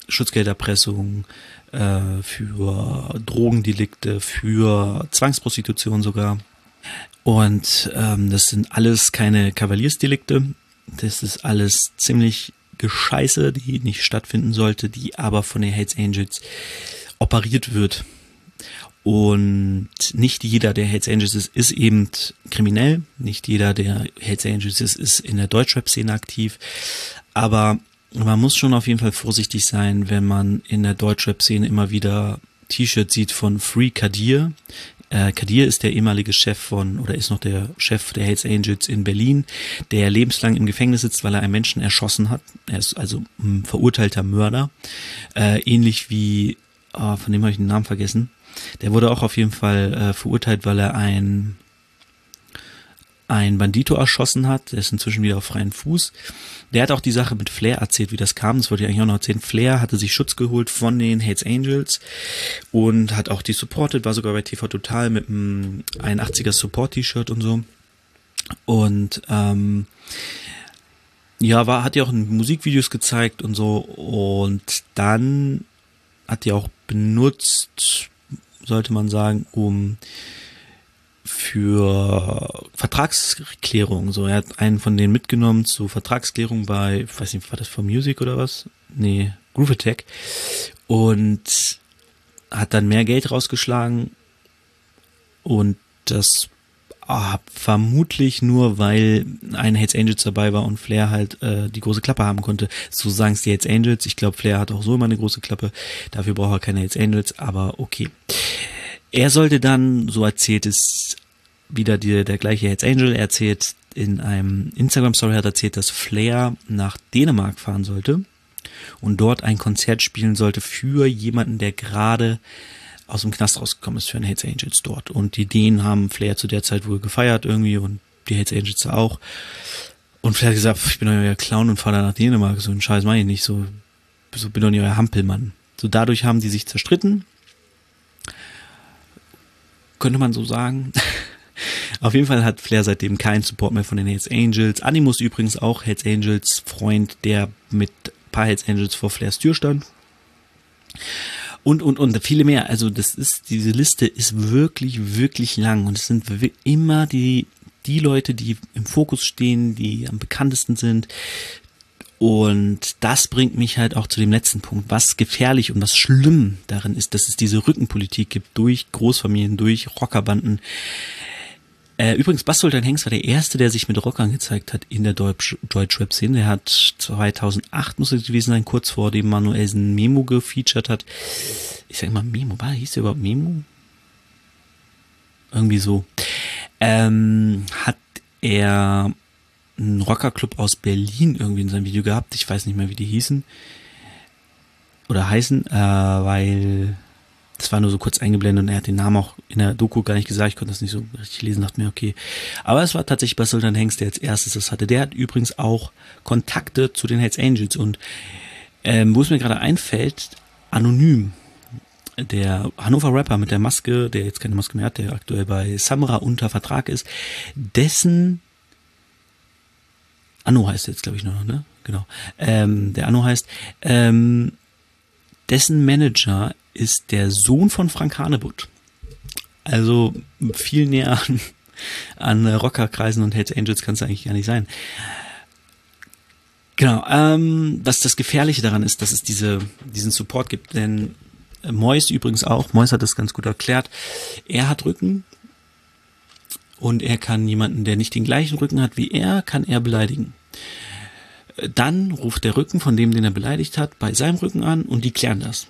Schutzgelderpressung, äh, für Drogendelikte, für Zwangsprostitution sogar. Und ähm, das sind alles keine Kavaliersdelikte. Das ist alles ziemlich Gescheiße, die nicht stattfinden sollte, die aber von den Hells Angels operiert wird. Und nicht jeder, der Hells Angels ist, ist eben kriminell. Nicht jeder, der Hells Angels ist, ist in der Deutschrap-Szene aktiv. Aber man muss schon auf jeden Fall vorsichtig sein, wenn man in der Deutschrap-Szene immer wieder T-Shirts sieht von Free Kadir. Äh, Kadir ist der ehemalige Chef von, oder ist noch der Chef der Hells Angels in Berlin, der lebenslang im Gefängnis sitzt, weil er einen Menschen erschossen hat. Er ist also ein verurteilter Mörder. Äh, ähnlich wie, oh, von dem habe ich den Namen vergessen. Der wurde auch auf jeden Fall äh, verurteilt, weil er ein ein Bandito erschossen hat. Der ist inzwischen wieder auf freien Fuß. Der hat auch die Sache mit Flair erzählt, wie das kam. Das wollte ich eigentlich auch noch erzählen. Flair hatte sich Schutz geholt von den Hates Angels und hat auch die supported, war sogar bei TV Total mit einem 81er Support-T-Shirt und so. Und ähm, ja, war, hat ja auch Musikvideos gezeigt und so. Und dann hat die auch benutzt, sollte man sagen, um für Vertragsklärung. So, er hat einen von denen mitgenommen zur Vertragsklärung bei, weiß nicht, war das for Music oder was? Nee, Groove Attack. Und hat dann mehr Geld rausgeschlagen und das ah, vermutlich nur, weil ein Hells Angels dabei war und Flair halt äh, die große Klappe haben konnte. So sagen es die Hells Angels. Ich glaube, Flair hat auch so immer eine große Klappe. Dafür braucht er keine Hells Angels, aber okay. Er sollte dann, so erzählt es wieder die, der gleiche Hells Angel, er erzählt in einem Instagram-Story hat erzählt, dass Flair nach Dänemark fahren sollte und dort ein Konzert spielen sollte für jemanden, der gerade aus dem Knast rausgekommen ist für ein Hells Angels dort. Und die Dänen haben Flair zu der Zeit wohl gefeiert irgendwie und die Hells Angels auch. Und Flair hat gesagt, ich bin euer Clown und fahre da nach Dänemark. So ein Scheiß meine ich nicht. So, so bin doch nicht euer Hampelmann. So dadurch haben die sich zerstritten könnte man so sagen. Auf jeden Fall hat Flair seitdem keinen Support mehr von den Hells Angels. Animus übrigens auch Hells Angels Freund, der mit paar Hells Angels vor Flairs Tür stand. Und, und, und viele mehr. Also das ist, diese Liste ist wirklich, wirklich lang. Und es sind immer die, die Leute, die im Fokus stehen, die am bekanntesten sind, und das bringt mich halt auch zu dem letzten Punkt. Was gefährlich und was schlimm darin ist, dass es diese Rückenpolitik gibt durch Großfamilien, durch Rockerbanden. Äh, übrigens, Bas Sultan Hengst war der Erste, der sich mit Rockern gezeigt hat in der Deutsch, Deutschrap-Szene. Der hat 2008, muss es gewesen sein, kurz vor dem Manuelsen Memo gefeatured hat. Ich sag mal Memo, war, hieß der überhaupt Memo? Irgendwie so. Ähm, hat er einen Rockerclub aus Berlin irgendwie in seinem Video gehabt. Ich weiß nicht mehr, wie die hießen. Oder heißen, äh, weil das war nur so kurz eingeblendet und er hat den Namen auch in der Doku gar nicht gesagt. Ich konnte das nicht so richtig lesen, dachte mir, okay. Aber es war tatsächlich bei Sultan Hengst, der als erstes das hatte. Der hat übrigens auch Kontakte zu den Hells Angels und ähm, wo es mir gerade einfällt, anonym. Der Hannover Rapper mit der Maske, der jetzt keine Maske mehr hat, der aktuell bei Samra unter Vertrag ist, dessen Anno heißt jetzt, glaube ich, nur noch, ne? Genau. Ähm, der Anno heißt, ähm, dessen Manager ist der Sohn von Frank Hanebutt. Also viel näher an, an Rockerkreisen und Hells Angels kann es eigentlich gar nicht sein. Genau, ähm, was das Gefährliche daran ist, dass es diese, diesen Support gibt, denn Mois übrigens auch, Mois hat das ganz gut erklärt, er hat Rücken und er kann jemanden, der nicht den gleichen Rücken hat wie er, kann er beleidigen. Dann ruft der Rücken von dem, den er beleidigt hat, bei seinem Rücken an und die klären das.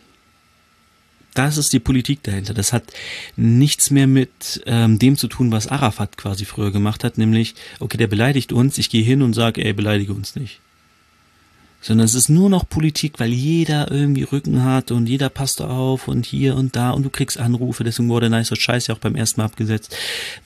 Das ist die Politik dahinter. Das hat nichts mehr mit ähm, dem zu tun, was Arafat quasi früher gemacht hat, nämlich, okay, der beleidigt uns, ich gehe hin und sage, ey, beleidige uns nicht sondern es ist nur noch Politik, weil jeder irgendwie Rücken hat und jeder passt auf und hier und da. Und du kriegst Anrufe, deswegen wurde Nice Scheiß ja auch beim ersten Mal abgesetzt,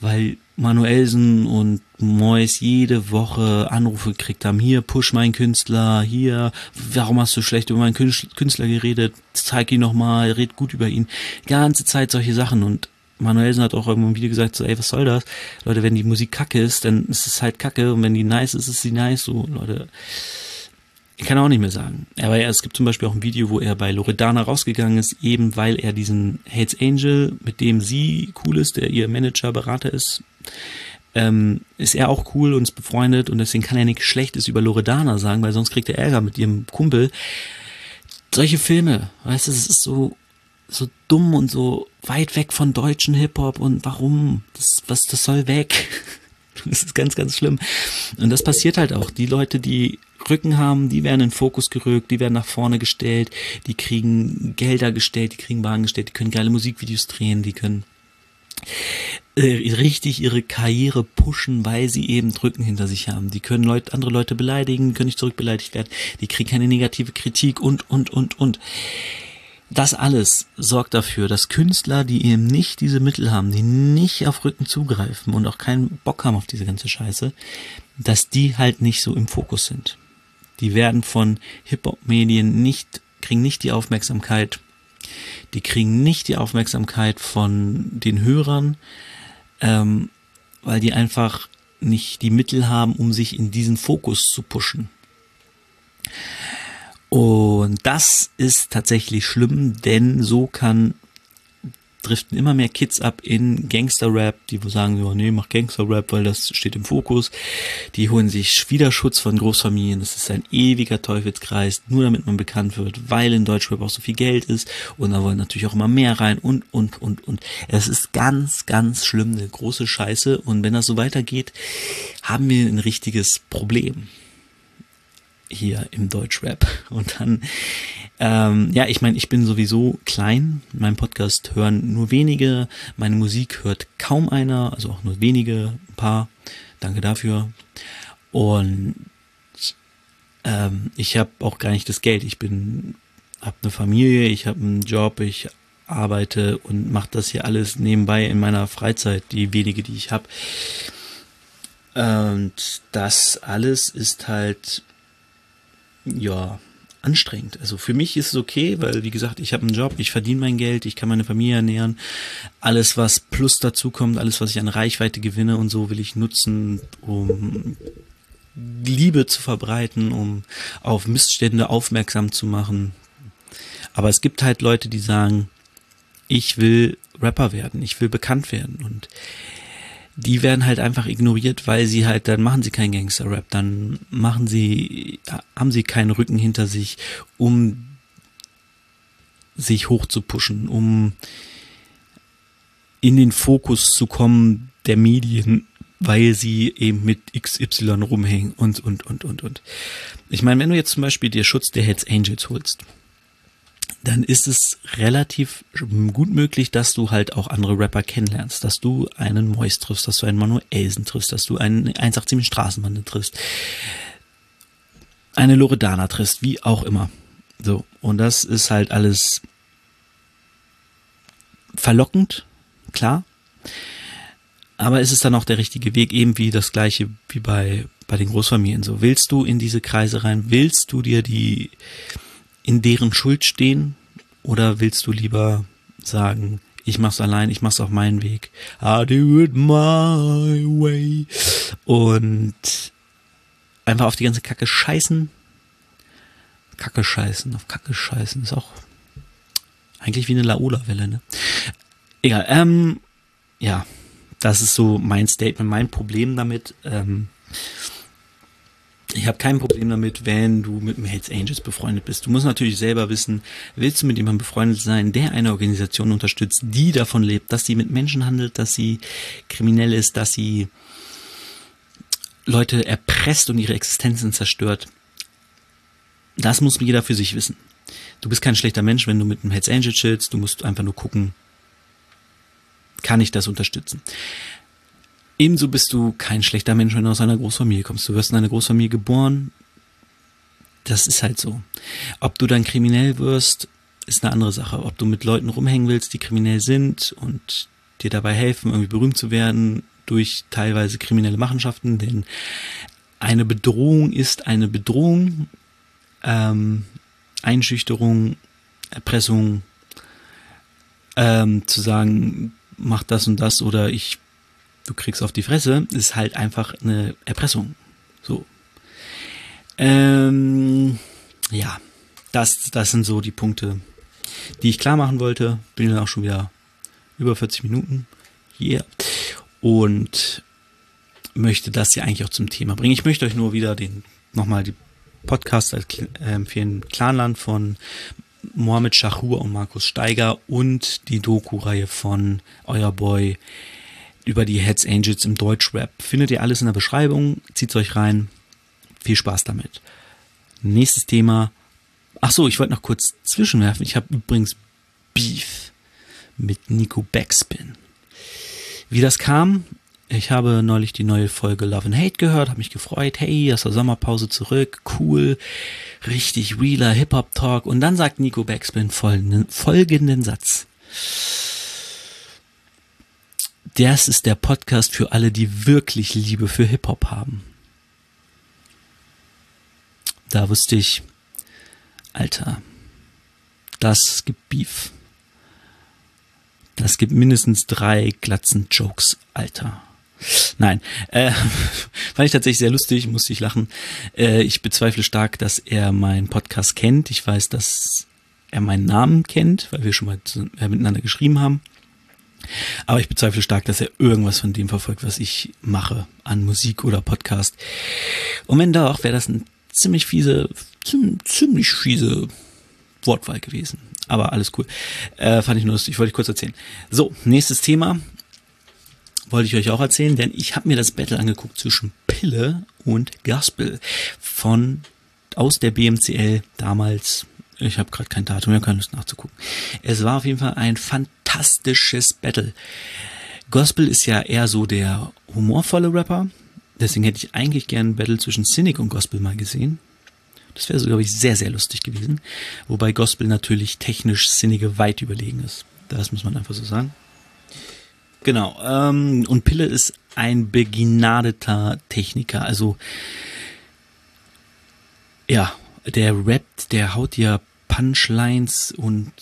weil Manuelsen und Mois jede Woche Anrufe gekriegt haben, hier push mein Künstler, hier, warum hast du schlecht über meinen Künstler geredet, zeig ihn nochmal, red gut über ihn, ganze Zeit solche Sachen. Und Manuelsen hat auch irgendwo im Video gesagt, so, ey, was soll das? Leute, wenn die Musik kacke ist, dann ist es halt kacke. Und wenn die nice ist, ist sie nice, so, Leute ich kann auch nicht mehr sagen. Aber ja, es gibt zum Beispiel auch ein Video, wo er bei Loredana rausgegangen ist, eben weil er diesen Hates Angel, mit dem sie cool ist, der ihr Manager, Berater ist, ähm, ist er auch cool und ist befreundet und deswegen kann er nichts Schlechtes über Loredana sagen, weil sonst kriegt er Ärger mit ihrem Kumpel. Solche Filme, weißt du, es ist so, so dumm und so weit weg von deutschen Hip-Hop und warum? Das, was, das soll weg. Das ist ganz, ganz schlimm. Und das passiert halt auch. Die Leute, die Rücken haben, die werden in Fokus gerückt, die werden nach vorne gestellt, die kriegen Gelder gestellt, die kriegen Wagen gestellt, die können geile Musikvideos drehen, die können äh, richtig ihre Karriere pushen, weil sie eben Drücken hinter sich haben. Die können Leute, andere Leute beleidigen, können nicht zurückbeleidigt werden, die kriegen keine negative Kritik und, und, und, und. Das alles sorgt dafür, dass Künstler, die eben nicht diese Mittel haben, die nicht auf Rücken zugreifen und auch keinen Bock haben auf diese ganze Scheiße, dass die halt nicht so im Fokus sind. Die werden von Hip-Hop-Medien nicht, kriegen nicht die Aufmerksamkeit. Die kriegen nicht die Aufmerksamkeit von den Hörern, ähm, weil die einfach nicht die Mittel haben, um sich in diesen Fokus zu pushen. Und das ist tatsächlich schlimm, denn so kann driften immer mehr Kids ab in Gangster-Rap, die sagen, oh, nee, mach Gangster-Rap, weil das steht im Fokus. Die holen sich Widerschutz von Großfamilien. Das ist ein ewiger Teufelskreis, nur damit man bekannt wird, weil in Deutschrap auch so viel Geld ist. Und da wollen natürlich auch immer mehr rein und, und, und, und. Es ist ganz, ganz schlimm, eine große Scheiße. Und wenn das so weitergeht, haben wir ein richtiges Problem hier im Deutschrap. Und dann, ähm, ja, ich meine, ich bin sowieso klein. Mein Podcast hören nur wenige. Meine Musik hört kaum einer, also auch nur wenige, ein paar. Danke dafür. Und ähm, ich habe auch gar nicht das Geld. Ich bin, habe eine Familie, ich habe einen Job, ich arbeite und mache das hier alles nebenbei in meiner Freizeit, die wenige, die ich habe. Und das alles ist halt ja, anstrengend. Also für mich ist es okay, weil wie gesagt, ich habe einen Job, ich verdiene mein Geld, ich kann meine Familie ernähren. Alles, was plus dazu kommt, alles, was ich an Reichweite gewinne und so will ich nutzen, um Liebe zu verbreiten, um auf Missstände aufmerksam zu machen. Aber es gibt halt Leute, die sagen, ich will Rapper werden, ich will bekannt werden und die werden halt einfach ignoriert, weil sie halt, dann machen sie keinen Gangster-Rap, dann machen sie, haben sie keinen Rücken hinter sich, um sich hochzupuschen, um in den Fokus zu kommen der Medien, weil sie eben mit XY rumhängen und, und, und, und, und. Ich meine, wenn du jetzt zum Beispiel dir Schutz der Hells Angels holst, dann ist es relativ gut möglich, dass du halt auch andere Rapper kennenlernst, dass du einen Mois triffst, dass du einen Manuelsen triffst, dass du einen 187 Straßenbande triffst, eine Loredana triffst, wie auch immer. So, und das ist halt alles verlockend, klar. Aber ist es dann auch der richtige Weg, eben wie das gleiche wie bei, bei den Großfamilien. So, willst du in diese Kreise rein? Willst du dir die in deren Schuld stehen? Oder willst du lieber sagen, ich mach's allein, ich mach's auf meinen Weg. I do it my way. Und einfach auf die ganze Kacke scheißen. Kacke scheißen, auf Kacke scheißen ist auch eigentlich wie eine Laola-Welle, ne? Egal, ähm, ja, das ist so mein Statement, mein Problem damit. Ähm, ich habe kein Problem damit, wenn du mit dem Hells Angels befreundet bist. Du musst natürlich selber wissen, willst du mit jemandem befreundet sein, der eine Organisation unterstützt, die davon lebt, dass sie mit Menschen handelt, dass sie kriminell ist, dass sie Leute erpresst und ihre Existenzen zerstört. Das muss jeder für sich wissen. Du bist kein schlechter Mensch, wenn du mit einem Hells Angel chillst. Du musst einfach nur gucken, kann ich das unterstützen. Ebenso bist du kein schlechter Mensch, wenn du aus einer Großfamilie kommst. Du wirst in einer Großfamilie geboren. Das ist halt so. Ob du dann kriminell wirst, ist eine andere Sache. Ob du mit Leuten rumhängen willst, die kriminell sind und dir dabei helfen, irgendwie berühmt zu werden durch teilweise kriminelle Machenschaften, denn eine Bedrohung ist eine Bedrohung, ähm, Einschüchterung, Erpressung, ähm, zu sagen, mach das und das oder ich du kriegst auf die Fresse, ist halt einfach eine Erpressung. So. Ähm, ja, das, das sind so die Punkte, die ich klar machen wollte. Bin dann auch schon wieder über 40 Minuten hier und möchte das ja eigentlich auch zum Thema bringen. Ich möchte euch nur wieder den nochmal die Podcast empfehlen, Clanland von Mohamed Shahur und Markus Steiger und die Doku-Reihe von Euer Boy über die Heads Angels im Deutschrap. Findet ihr alles in der Beschreibung. Zieht's euch rein. Viel Spaß damit. Nächstes Thema. Ach so, ich wollte noch kurz zwischenwerfen. Ich habe übrigens Beef mit Nico Backspin. Wie das kam, ich habe neulich die neue Folge Love and Hate gehört, habe mich gefreut, hey, aus der Sommerpause zurück, cool, richtig realer Hip-Hop-Talk. Und dann sagt Nico Backspin folgenden, folgenden Satz das ist der Podcast für alle, die wirklich Liebe für Hip-Hop haben. Da wusste ich, Alter, das gibt Beef. Das gibt mindestens drei glatzen Jokes, Alter. Nein, äh, fand ich tatsächlich sehr lustig, musste ich lachen. Äh, ich bezweifle stark, dass er meinen Podcast kennt. Ich weiß, dass er meinen Namen kennt, weil wir schon mal miteinander geschrieben haben. Aber ich bezweifle stark, dass er irgendwas von dem verfolgt, was ich mache an Musik oder Podcast. Und wenn doch, wäre das ein ziemlich fiese, ziemlich fiese Wortwahl gewesen. Aber alles cool. Äh, fand ich nur lustig, wollte ich kurz erzählen. So, nächstes Thema wollte ich euch auch erzählen, denn ich habe mir das Battle angeguckt zwischen Pille und Gospel von aus der BMCL damals. Ich habe gerade kein Datum, wir können es nachzugucken. Es war auf jeden Fall ein fantastisches Battle. Gospel ist ja eher so der humorvolle Rapper. Deswegen hätte ich eigentlich gern ein Battle zwischen Cynic und Gospel mal gesehen. Das wäre so, glaube ich, sehr, sehr lustig gewesen. Wobei Gospel natürlich technisch Cynic weit überlegen ist. Das muss man einfach so sagen. Genau. Ähm, und Pille ist ein begnadeter Techniker. Also, ja, der rappt, der haut ja Punchlines und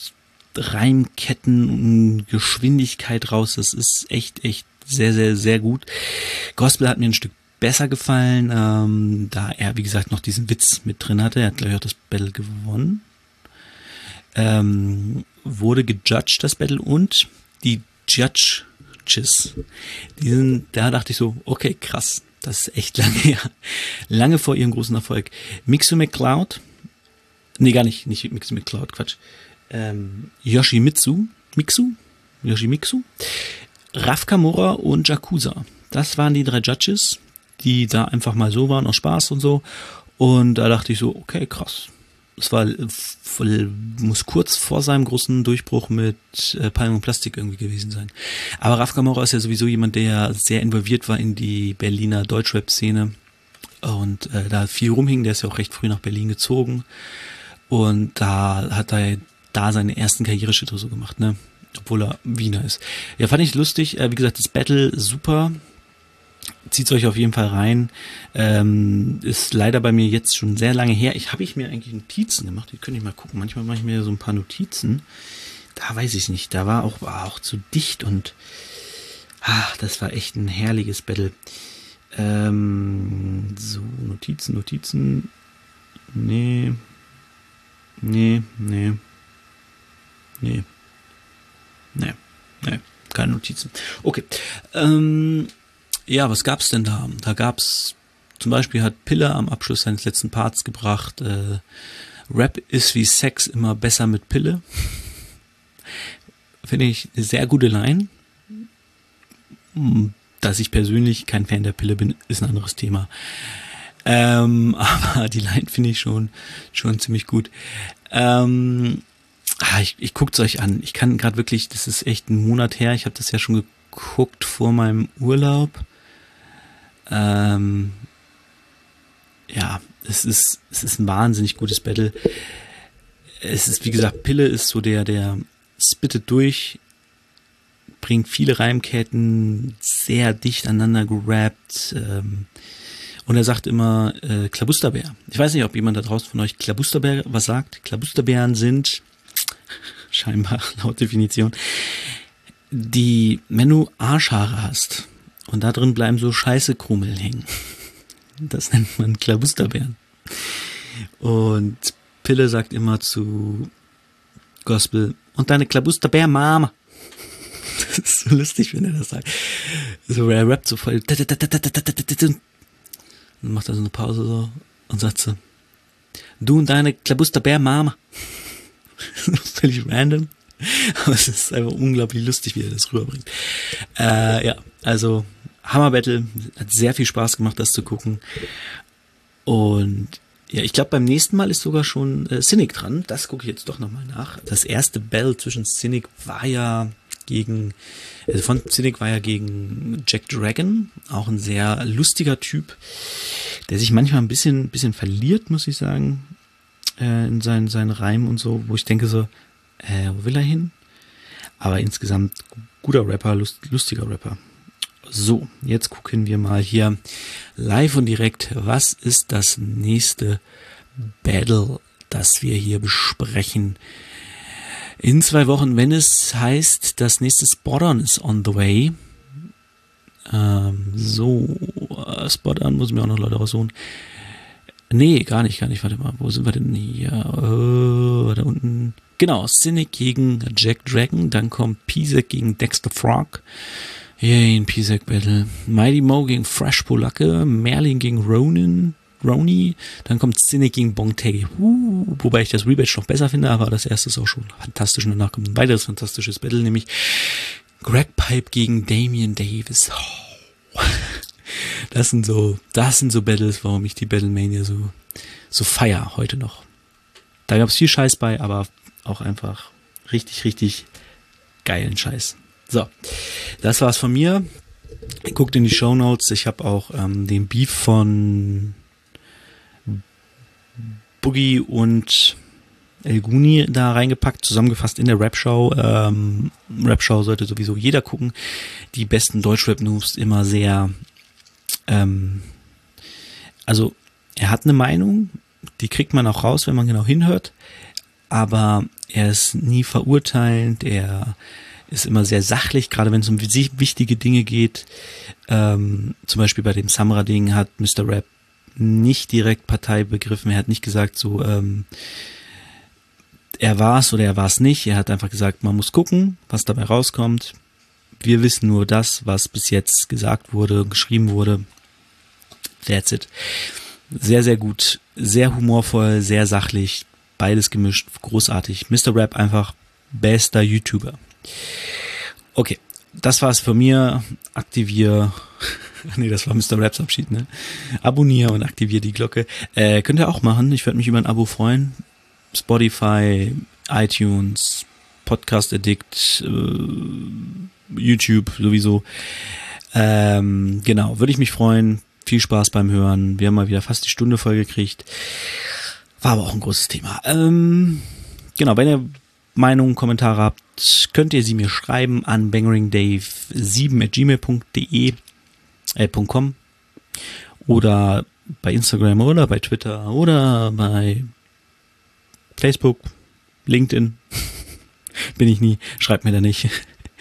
Reimketten und Geschwindigkeit raus. Das ist echt, echt sehr, sehr, sehr gut. Gospel hat mir ein Stück besser gefallen, ähm, da er, wie gesagt, noch diesen Witz mit drin hatte. Er hat, glaube ich, auch das Battle gewonnen. Ähm, wurde gejudged, das Battle, und die Judges, die sind, da dachte ich so, okay, krass, das ist echt lange her. Lange vor ihrem großen Erfolg. Mixu McCloud, nee, gar nicht, nicht Mixu McCloud, Quatsch ähm, Yoshimitsu, Mixu, Yoshimitsu, Raf Kamura und Jakuza. Das waren die drei Judges, die da einfach mal so waren, aus Spaß und so. Und da dachte ich so, okay, krass. Es war, muss kurz vor seinem großen Durchbruch mit äh, Palm und Plastik irgendwie gewesen sein. Aber Raf Kamura ist ja sowieso jemand, der sehr involviert war in die Berliner Deutschrap-Szene und äh, da viel rumhing. Der ist ja auch recht früh nach Berlin gezogen. Und da hat er da seine ersten Karriereschritte so gemacht, ne? Obwohl er Wiener ist. Ja, fand ich lustig. Äh, wie gesagt, das Battle super. Zieht's euch auf jeden Fall rein. Ähm, ist leider bei mir jetzt schon sehr lange her. Ich habe ich mir eigentlich Notizen gemacht. Die könnte ich mal gucken. Manchmal mache ich mir so ein paar Notizen. Da weiß ich nicht. Da war auch, war auch zu dicht und ach, das war echt ein herrliches Battle. Ähm, so, Notizen, Notizen. Nee. Nee, nee. Nee. Nee. Nee. Keine Notizen. Okay. Ähm, ja, was gab's denn da? Da gab's zum Beispiel hat Pille am Abschluss seines letzten Parts gebracht, äh, Rap ist wie Sex immer besser mit Pille. Finde ich eine sehr gute Line. Dass ich persönlich kein Fan der Pille bin, ist ein anderes Thema. Ähm, aber die Line finde ich schon, schon ziemlich gut. Ähm, ah, ich ich guckt es euch an. Ich kann gerade wirklich, das ist echt ein Monat her. Ich habe das ja schon geguckt vor meinem Urlaub. Ähm, ja, es ist, es ist ein wahnsinnig gutes Battle. Es ist, wie gesagt, Pille ist so der, der spittet durch, bringt viele Reimketten, sehr dicht aneinander gerappt. Ähm, und er sagt immer äh, Klabusterbär. Ich weiß nicht, ob jemand da draußen von euch Klabusterbär was sagt. Klabusterbären sind scheinbar laut Definition die, wenn du Arschhaare hast und da drin bleiben so scheiße Krummel hängen. Das nennt man Klabusterbären. Und Pille sagt immer zu Gospel, und deine Klabusterbär Mama. Das ist so lustig, wenn er das sagt. So, er rappt so voll. Dann macht er so eine Pause so und sagt so, du und deine Klabusterbär Mama. Völlig random. Aber es ist einfach unglaublich lustig, wie er das rüberbringt. Äh, ja, also Hammer Battle. Hat sehr viel Spaß gemacht, das zu gucken. Und ja, ich glaube, beim nächsten Mal ist sogar schon äh, Cynic dran. Das gucke ich jetzt doch nochmal nach. Das erste Battle zwischen Cynic war ja gegen, also von Cynic war ja gegen Jack Dragon, auch ein sehr lustiger Typ, der sich manchmal ein bisschen, bisschen verliert, muss ich sagen, äh, in seinen, seinen Reimen und so, wo ich denke so, äh, wo will er hin? Aber insgesamt guter Rapper, lust, lustiger Rapper. So, jetzt gucken wir mal hier live und direkt, was ist das nächste Battle, das wir hier besprechen. In zwei Wochen, wenn es heißt, das nächste Spot-On ist on the way. Ähm, so, äh, Spot-On muss mir auch noch Leute raussuchen. Nee, gar nicht, gar nicht. Warte mal, wo sind wir denn hier? Oh, da unten. Genau, Cynic gegen Jack Dragon. Dann kommt Pisek gegen Dexter Frog. Yay, ein Pisek Battle. Mighty Mo gegen Fresh Polacke, Merlin gegen Ronin, Roni, dann kommt Cynic gegen Bongtae. Uh, wobei ich das Rematch noch besser finde, aber das erste ist auch schon fantastisch und danach kommt ein weiteres fantastisches Battle, nämlich Greg Pipe gegen Damian Davis. Oh. Das sind so, das sind so Battles, warum ich die Battlemania so, so feier heute noch. Da gab es viel Scheiß bei, aber auch einfach richtig, richtig geilen Scheiß. So, das war's von mir. Guckt in die Show Notes. Ich habe auch ähm, den Beef von Boogie und El Guni da reingepackt, zusammengefasst in der Rap-Show. Ähm, Rap-Show sollte sowieso jeder gucken. Die besten Deutsch-Rap-News immer sehr, ähm, also er hat eine Meinung, die kriegt man auch raus, wenn man genau hinhört, aber er ist nie verurteilend, er ist immer sehr sachlich, gerade wenn es um wichtige Dinge geht. Ähm, zum Beispiel bei dem Samra-Ding hat Mr. Rap nicht direkt Partei begriffen. Er hat nicht gesagt, so, ähm, er war es oder er war es nicht. Er hat einfach gesagt, man muss gucken, was dabei rauskommt. Wir wissen nur das, was bis jetzt gesagt wurde, geschrieben wurde. That's it. Sehr, sehr gut. Sehr humorvoll, sehr sachlich. Beides gemischt. Großartig. Mr. Rap einfach bester YouTuber. Okay, das war's für mir. Aktivier. nee, das war Mr. Raps Abschied, ne? Abonnier und aktivier die Glocke. Äh, könnt ihr auch machen. Ich würde mich über ein Abo freuen. Spotify, iTunes, Podcast Addict, äh, YouTube sowieso. Ähm, genau, würde ich mich freuen. Viel Spaß beim Hören. Wir haben mal wieder fast die Stunde voll gekriegt. War aber auch ein großes Thema. Ähm, genau, wenn ihr Meinungen, Kommentare habt, könnt ihr sie mir schreiben an bangeringdave7 at gmail.de äh, .com oder bei Instagram oder bei Twitter oder bei Facebook, LinkedIn. Bin ich nie, schreibt mir da nicht.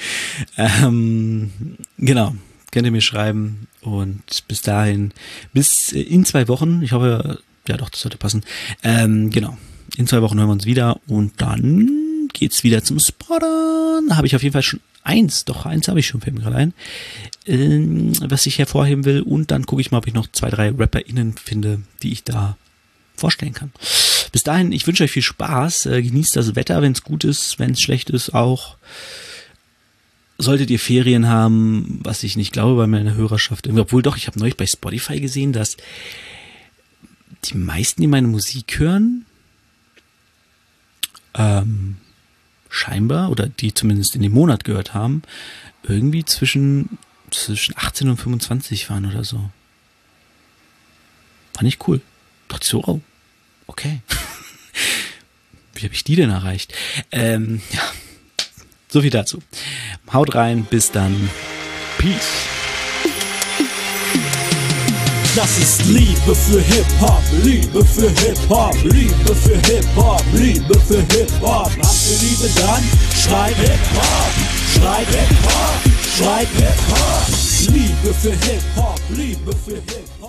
ähm, genau. könnt ihr mir schreiben. Und bis dahin, bis äh, in zwei Wochen, ich hoffe, ja doch, das sollte passen. Ähm, genau. In zwei Wochen hören wir uns wieder und dann geht's wieder zum Spottern. Da habe ich auf jeden Fall schon eins, doch eins habe ich schon, fällt mir gerade ein, ähm, was ich hervorheben will. Und dann gucke ich mal, ob ich noch zwei, drei RapperInnen finde, die ich da vorstellen kann. Bis dahin, ich wünsche euch viel Spaß. Äh, genießt das Wetter, wenn es gut ist, wenn es schlecht ist auch. Solltet ihr Ferien haben, was ich nicht glaube bei meiner Hörerschaft, obwohl doch, ich habe neulich bei Spotify gesehen, dass die meisten, die meine Musik hören, ähm, scheinbar, oder die zumindest in dem Monat gehört haben, irgendwie zwischen, zwischen 18 und 25 waren oder so. Fand ich cool. Dachte so, oh, okay. Wie habe ich die denn erreicht? Ähm, ja, so viel dazu. Haut rein, bis dann. Peace. Das ist Liebe für Hip-Hop, Liebe für Hip-Hop, Liebe für Hip-Hop, Liebe für Hip-Hop. Habt ihr Liebe dann? Schreit Hip-Hop, schreit Hip-Hop, schreit Hip-Hop. Liebe für Hip-Hop, Liebe für Hip-Hop.